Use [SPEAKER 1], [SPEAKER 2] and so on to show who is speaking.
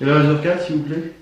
[SPEAKER 1] Et la réserve 4, s'il vous plaît?